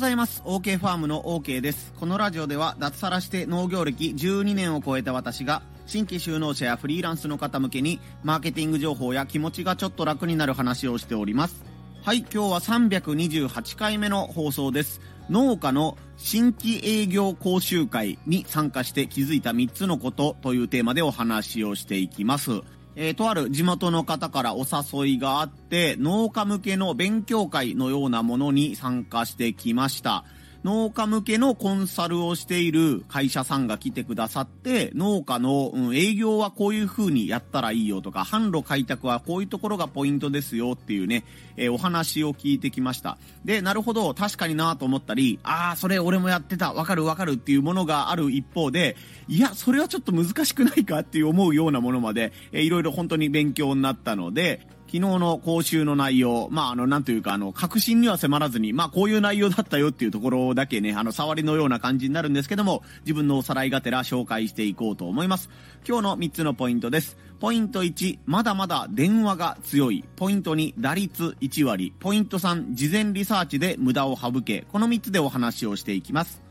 ございます。OK ファームの OK です。このラジオでは脱サラして農業歴12年を超えた私が新規就農者やフリーランスの方向けにマーケティング情報や気持ちがちょっと楽になる話をしております。はい、今日は328回目の放送です。農家の新規営業講習会に参加して気づいた3つのことというテーマでお話をしていきます。えー、とある地元の方からお誘いがあって、農家向けの勉強会のようなものに参加してきました。農家向けのコンサルをしている会社さんが来てくださって、農家の、うん、営業はこういう風にやったらいいよとか、販路開拓はこういうところがポイントですよっていうね、えー、お話を聞いてきました。で、なるほど、確かになと思ったり、ああ、それ俺もやってた、わかるわかるっていうものがある一方で、いや、それはちょっと難しくないかっていう思うようなものまで、えー、いろいろ本当に勉強になったので、昨日の講習の内容、まあ、あの、なんというか、あの、確信には迫らずに、まあ、こういう内容だったよっていうところだけね、あの、触りのような感じになるんですけども、自分のおさらいがてら紹介していこうと思います。今日の3つのポイントです。ポイント1、まだまだ電話が強い。ポイント2、打率1割。ポイント3、事前リサーチで無駄を省け。この3つでお話をしていきます。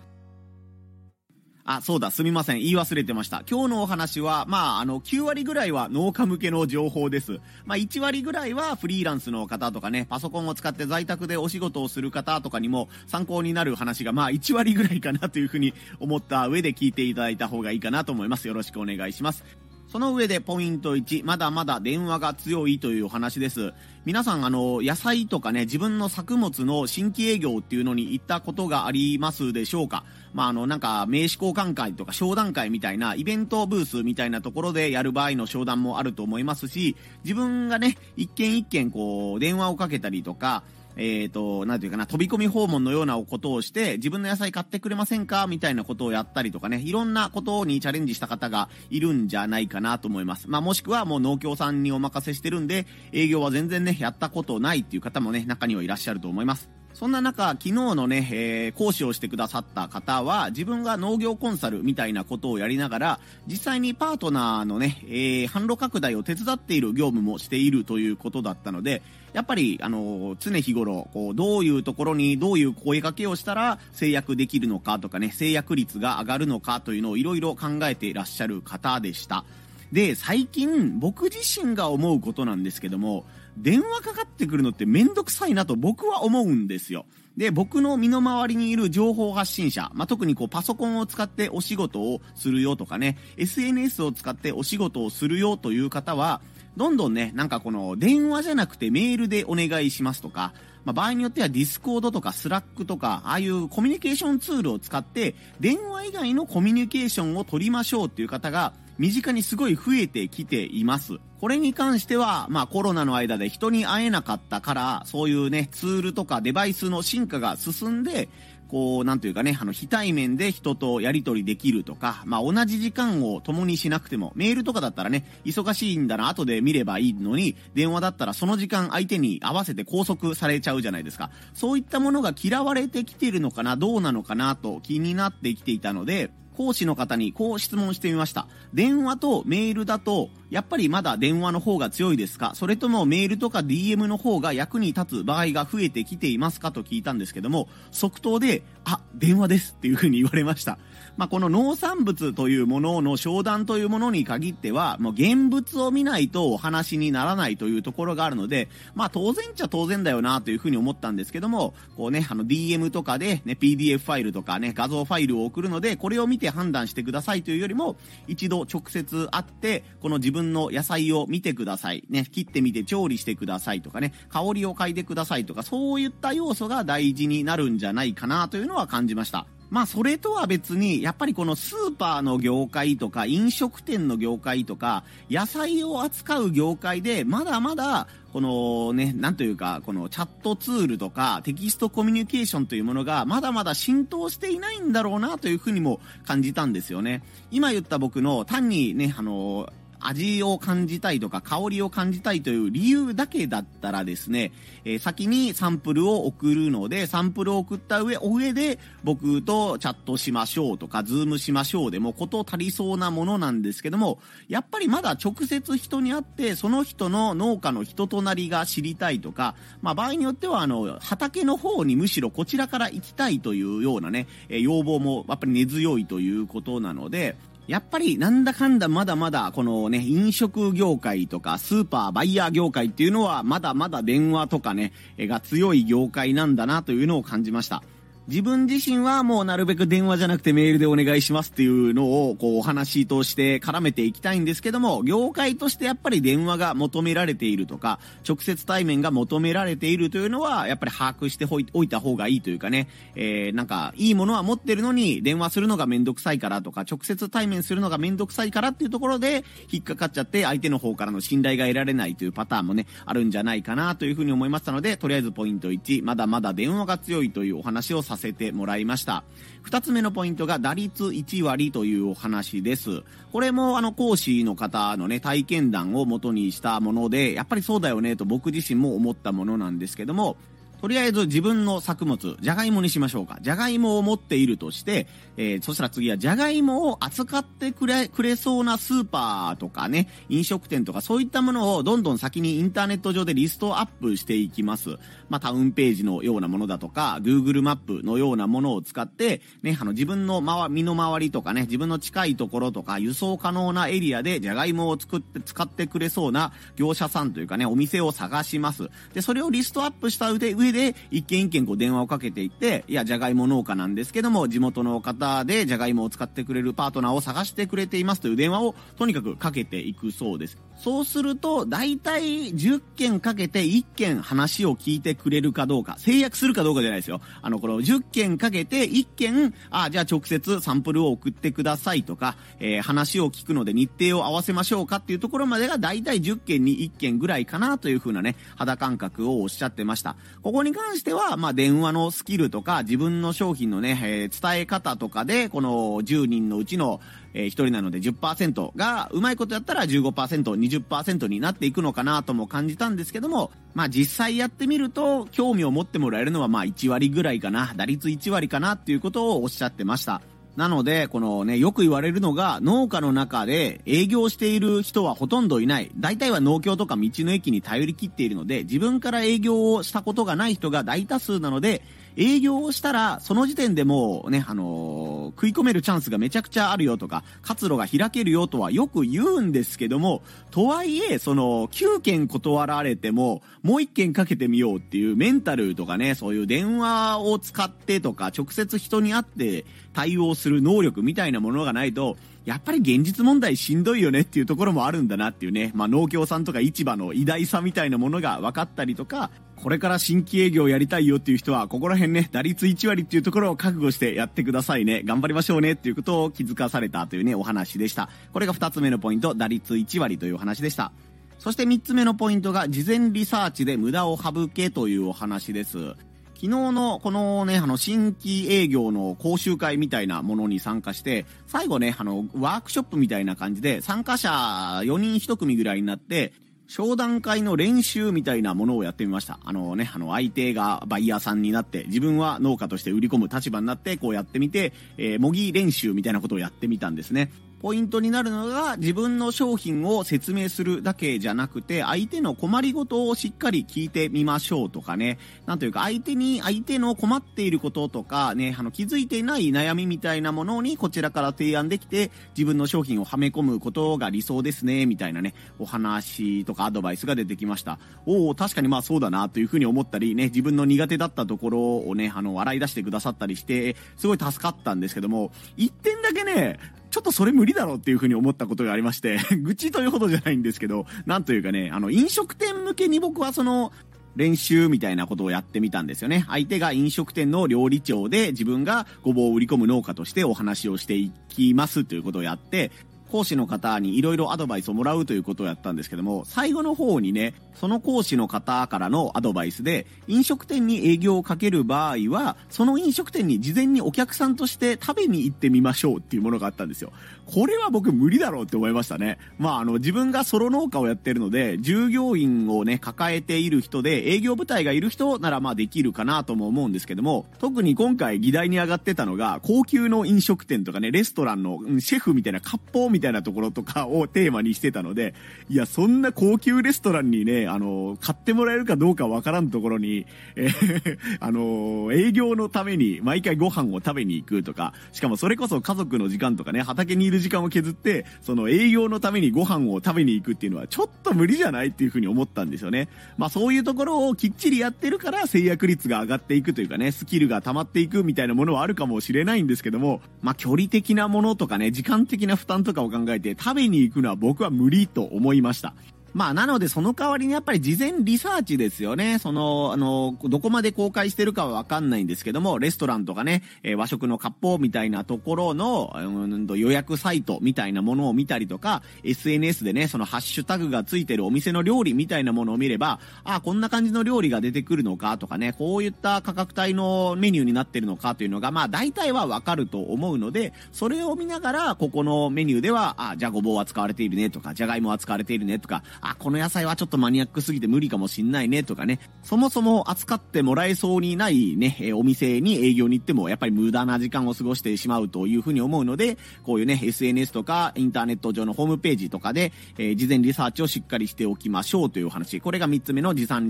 あ、そうだ、すみません。言い忘れてました。今日のお話は、まあ、あの、9割ぐらいは農家向けの情報です。まあ、1割ぐらいはフリーランスの方とかね、パソコンを使って在宅でお仕事をする方とかにも参考になる話が、まあ、1割ぐらいかなというふうに思った上で聞いていただいた方がいいかなと思います。よろしくお願いします。その上でポイント1、まだまだ電話が強いというお話です。皆さん、あの、野菜とかね、自分の作物の新規営業っていうのに行ったことがありますでしょうか？まあ、あの、なんか、名刺交換会とか商談会みたいな、イベントブースみたいなところでやる場合の商談もあると思いますし、自分がね、一件一件こう、電話をかけたりとか、えっ、ー、と、なんていうかな、飛び込み訪問のようなことをして、自分の野菜買ってくれませんかみたいなことをやったりとかね、いろんなことにチャレンジした方がいるんじゃないかなと思います。まあ、もしくはもう農協さんにお任せしてるんで、営業は全然ね、やったことないっていう方もね、中にはいらっしゃると思います。そんな中、昨日のね、えー、講師をしてくださった方は、自分が農業コンサルみたいなことをやりながら、実際にパートナーのね、えー、販路拡大を手伝っている業務もしているということだったので、やっぱり、あの、常日頃、こう、どういうところにどういう声掛けをしたら制約できるのかとかね、制約率が上がるのかというのをいろいろ考えていらっしゃる方でした。で、最近、僕自身が思うことなんですけども、電話かかってくるのってめんどくさいなと僕は思うんですよ。で、僕の身の回りにいる情報発信者、まあ、特にこうパソコンを使ってお仕事をするよとかね、SNS を使ってお仕事をするよという方は、どんどんね、なんかこの電話じゃなくてメールでお願いしますとか、まあ、場合によってはディスコードとかスラックとか、ああいうコミュニケーションツールを使って、電話以外のコミュニケーションを取りましょうっていう方が、身近にすごい増えてきています。これに関しては、まあコロナの間で人に会えなかったから、そういうね、ツールとかデバイスの進化が進んで、こう、なんというかね、あの、非対面で人とやり取りできるとか、まあ、同じ時間を共にしなくても、メールとかだったらね、忙しいんだな、後で見ればいいのに、電話だったらその時間相手に合わせて拘束されちゃうじゃないですか。そういったものが嫌われてきてるのかな、どうなのかな、と気になってきていたので、講師の方にこう質問してみました。電話とメールだと、やっぱりまだ電話の方が強いですか？それともメールとか DM の方が役に立つ場合が増えてきていますか？と聞いたんですけども、即答で、あ、電話ですっていうふうに言われました。まあ、この農産物というものの商談というものに限っては、もう現物を見ないとお話にならないというところがあるので、まあ、当然っちゃ当然だよなというふうに思ったんですけども、こうね、あの DM とかでね、PDF ファイルとかね、画像ファイルを送るので、これを見て判断してくださいというよりも、一度直接会って、この自分の野菜を見てください。ね、切ってみて調理してくださいとかね、香りを嗅いでくださいとか、そういった要素が大事になるんじゃないかなというのは感じました。まあそれとは別に、やっぱりこのスーパーの業界とか飲食店の業界とか野菜を扱う業界でまだまだこのね、なんというか、このチャットツールとかテキストコミュニケーションというものがまだまだ浸透していないんだろうなというふうにも感じたんですよね。今言った僕の単にね、あの味を感じたいとか香りを感じたいという理由だけだったらですね、えー、先にサンプルを送るので、サンプルを送った上、お上で僕とチャットしましょうとか、ズームしましょうでもこと足りそうなものなんですけども、やっぱりまだ直接人に会って、その人の農家の人となりが知りたいとか、まあ場合によってはあの、畑の方にむしろこちらから行きたいというようなね、え要望もやっぱり根強いということなので、やっぱりなんだかんだまだまだこのね、飲食業界とかスーパーバイヤー業界っていうのはまだまだ電話とかね、が強い業界なんだなというのを感じました。自分自身はもうなるべく電話じゃなくてメールでお願いしますっていうのをこうお話として絡めていきたいんですけども、業界としてやっぱり電話が求められているとか、直接対面が求められているというのは、やっぱり把握しておいた方がいいというかね、えー、なんか、いいものは持ってるのに電話するのがめんどくさいからとか、直接対面するのがめんどくさいからっていうところで引っかかっちゃって相手の方からの信頼が得られないというパターンもね、あるんじゃないかなというふうに思いましたので、とりあえずポイント1、まだまだ電話が強いというお話をさせてせてもらいました。二つ目のポイントが打率1割というお話です。これもあの講師の方のね、体験談を元にしたもので、やっぱりそうだよねと僕自身も思ったものなんですけども、とりあえず自分の作物、じゃがいもにしましょうか。じゃがいもを持っているとして、えー、そしたら次はじゃがいもを扱ってくれ、くれそうなスーパーとかね、飲食店とかそういったものをどんどん先にインターネット上でリストアップしていきます。まあ、タウンページのようなものだとか、Google マップのようなものを使って、ね、あの自分の周身の回りとかね、自分の近いところとか、輸送可能なエリアでじゃがいもを作って、使ってくれそうな業者さんというかね、お店を探します。で、それをリストアップした上で、上で、一軒一軒こう電話をかけていって、いや、じゃがいも農家なんですけども、地元の方でじゃがいもを使ってくれるパートナーを探してくれていますという電話をとにかくかけていくそうです。そうすると、大体10件かけて1件話を聞いてくれるかどうか、制約するかどうかじゃないですよ。あの、この10件かけて1件、あ、じゃあ直接サンプルを送ってくださいとか、えー、話を聞くので日程を合わせましょうかっていうところまでが大体10件に1件ぐらいかなという風なね、肌感覚をおっしゃってました。こここに関しては、まあ、電話のスキルとか、自分の商品のね、えー、伝え方とかで、この10人のうちのえー、1人なので10%が、うまいことやったら15%、20%になっていくのかなとも感じたんですけども、まあ実際やってみると、興味を持ってもらえるのはまあ1割ぐらいかな、打率1割かなっていうことをおっしゃってました。なので、このね、よく言われるのが、農家の中で営業している人はほとんどいない。大体は農協とか道の駅に頼りきっているので、自分から営業をしたことがない人が大多数なので、営業をしたら、その時点でもうね、あのー、食い込めるチャンスがめちゃくちゃあるよとか、活路が開けるよとはよく言うんですけども、とはいえ、その、9件断られても、もう1件かけてみようっていうメンタルとかね、そういう電話を使ってとか、直接人に会って対応する能力みたいなものがないと、やっぱり現実問題しんどいよねっていうところもあるんだなっていうね、まあ農協さんとか市場の偉大さみたいなものが分かったりとか、これから新規営業やりたいよっていう人は、ここら辺ね、打率1割っていうところを覚悟してやってくださいね。頑張りましょうねっていうことを気づかされたというね、お話でした。これが2つ目のポイント、打率1割というお話でした。そして3つ目のポイントが、事前リサーチで無駄を省けというお話です。昨日のこのね、あの、新規営業の講習会みたいなものに参加して、最後ね、あの、ワークショップみたいな感じで、参加者4人1組ぐらいになって、商談会の練習みたいなものをやってみました。あのね、あの、相手がバイヤーさんになって、自分は農家として売り込む立場になって、こうやってみて、えー、模擬練習みたいなことをやってみたんですね。ポイントになるのが自分の商品を説明するだけじゃなくて相手の困りごとをしっかり聞いてみましょうとかね。なんというか相手に相手の困っていることとかね、あの気づいていない悩みみたいなものにこちらから提案できて自分の商品をはめ込むことが理想ですね、みたいなね、お話とかアドバイスが出てきました。おお確かにまあそうだなというふうに思ったりね、自分の苦手だったところをね、あの笑い出してくださったりして、すごい助かったんですけども、一点だけね、ちょっとそれ無理だろうっていうふうに思ったことがありまして、愚痴というほどじゃないんですけど、なんというかね、あの、飲食店向けに僕はその、練習みたいなことをやってみたんですよね。相手が飲食店の料理長で自分がごぼうを売り込む農家としてお話をしていきますということをやって、講師の方にいろいろアドバイスをもらうということをやったんですけども、最後の方にね、その講師の方からのアドバイスで、飲食店に営業をかける場合は、その飲食店に事前にお客さんとして食べに行ってみましょうっていうものがあったんですよ。これは僕無理だろうって思いましたね。まあ、あの、自分がソロ農家をやってるので、従業員をね、抱えている人で、営業部隊がいる人ならまあできるかなとも思うんですけども、特に今回議題に上がってたのが、高級の飲食店とかね、レストランのシェフみたいな割烹みたいなところとかをテーマにしてたので、いや、そんな高級レストランにね、あの、買ってもらえるかどうかわからんところに、えー、あの、営業のために毎回ご飯を食べに行くとか、しかもそれこそ家族の時間とかね、畑にいる時間を削って、その営業のためにご飯を食べに行くっていうのはちょっと無理じゃないっていうふうに思ったんですよね。まあそういうところをきっちりやってるから制約率が上がっていくというかね、スキルが溜まっていくみたいなものはあるかもしれないんですけども、まあ距離的なものとかね、時間的な負担とかを考えて食べに行くのは僕は無理と思いました。まあ、なので、その代わりにやっぱり事前リサーチですよね。その、あの、どこまで公開してるかはわかんないんですけども、レストランとかね、え、和食の割烹みたいなところの、うん予約サイトみたいなものを見たりとか、SNS でね、そのハッシュタグがついてるお店の料理みたいなものを見れば、あ、こんな感じの料理が出てくるのかとかね、こういった価格帯のメニューになってるのかというのが、まあ、大体はわかると思うので、それを見ながら、ここのメニューでは、あ、じゃあごぼうは使われているねとか、じゃがいもは使われているねとか、あ、この野菜はちょっとマニアックすぎて無理かもしんないねとかね、そもそも扱ってもらえそうにないね、えお店に営業に行ってもやっぱり無駄な時間を過ごしてしまうというふうに思うので、こういうね、SNS とかインターネット上のホームページとかで、えー、事前リサーチをしっかりしておきましょうという話。これが3つ目の事前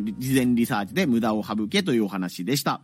リサーチで無駄を省けというお話でした。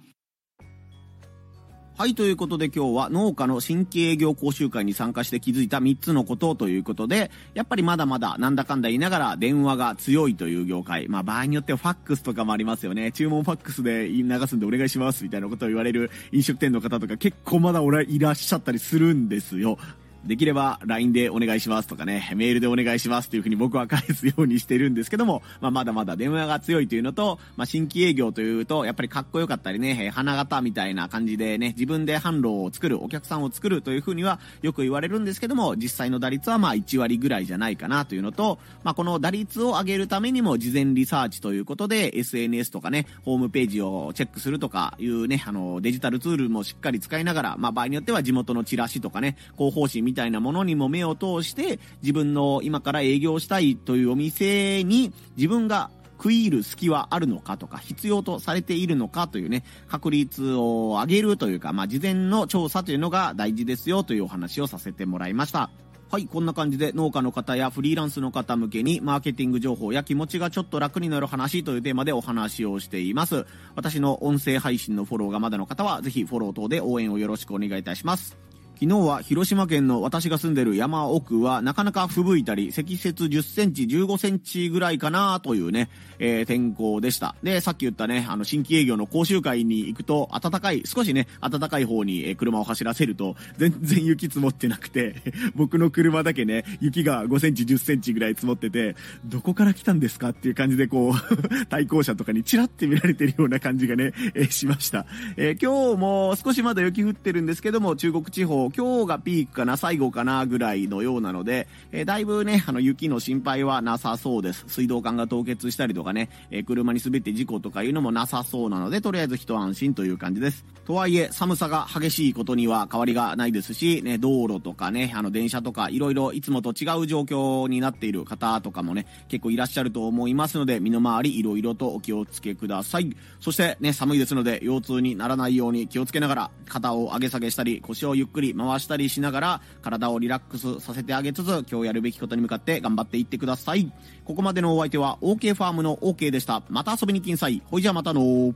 はい、ということで今日は農家の新規営業講習会に参加して気づいた3つのことということで、やっぱりまだまだなんだかんだ言いながら電話が強いという業界。まあ場合によってはファックスとかもありますよね。注文ファックスで流すんでお願いしますみたいなことを言われる飲食店の方とか結構まだ俺いらっしゃったりするんですよ。できれば LINE でお願いしますとかね、メールでお願いしますというふうに僕は返すようにしてるんですけども、まあ、まだまだ電話が強いというのと、まあ、新規営業というと、やっぱりかっこよかったりね、花形みたいな感じでね、自分で販路を作る、お客さんを作るというふうにはよく言われるんですけども、実際の打率はまあ1割ぐらいじゃないかなというのと、まあ、この打率を上げるためにも事前リサーチということで、SNS とかね、ホームページをチェックするとかいうね、あの、デジタルツールもしっかり使いながら、まあ、場合によっては地元のチラシとかね、広報誌みたいなものにも目を通して自分の今から営業したいというお店に自分が食い入る隙はあるのかとか、必要とされているのかというね、確率を上げるというか、まあ、事前の調査というのが大事ですよというお話をさせてもらいました。はい、こんな感じで農家の方やフリーランスの方向けにマーケティング情報や気持ちがちょっと楽になる話というテーマでお話をしています。私の音声配信のフォローがまだの方はぜひフォロー等で応援をよろしくお願いいたします。昨日は広島県の私が住んでる山奥はなかなか吹雪いたり、積雪10センチ、15センチぐらいかなというね、えー、天候でした。で、さっき言ったね、あの、新規営業の講習会に行くと、暖かい、少しね、暖かい方に、車を走らせると、全然雪積もってなくて、僕の車だけね、雪が5センチ、10センチぐらい積もってて、どこから来たんですかっていう感じでこう 対向車とかにチラって見られてるような感じがね、えー、しました。えー、今日も少しまだ雪降ってるんですけども、中国地方今日がピークかな、最後かな、ぐらいのようなので、えー、だいぶね、あの、雪の心配はなさそうです。水道管が凍結したりとかね、えー、車に滑って事故とかいうのもなさそうなので、とりあえず一安心という感じです。とはいえ、寒さが激しいことには変わりがないですし、ね、道路とかね、あの、電車とか、いろいろいつもと違う状況になっている方とかもね、結構いらっしゃると思いますので、身の回りいろいろとお気をつけください。そしてね、寒いですので、腰痛にならないように気をつけながら、肩を上げ下げしたり、腰をゆっくり回したりしながら、体をリラックスさせてあげつつ、今日やるべきことに向かって頑張っていってください。ここまでのお相手は、OK ファームの OK でした。また遊びに来んさい。ほいじゃまたの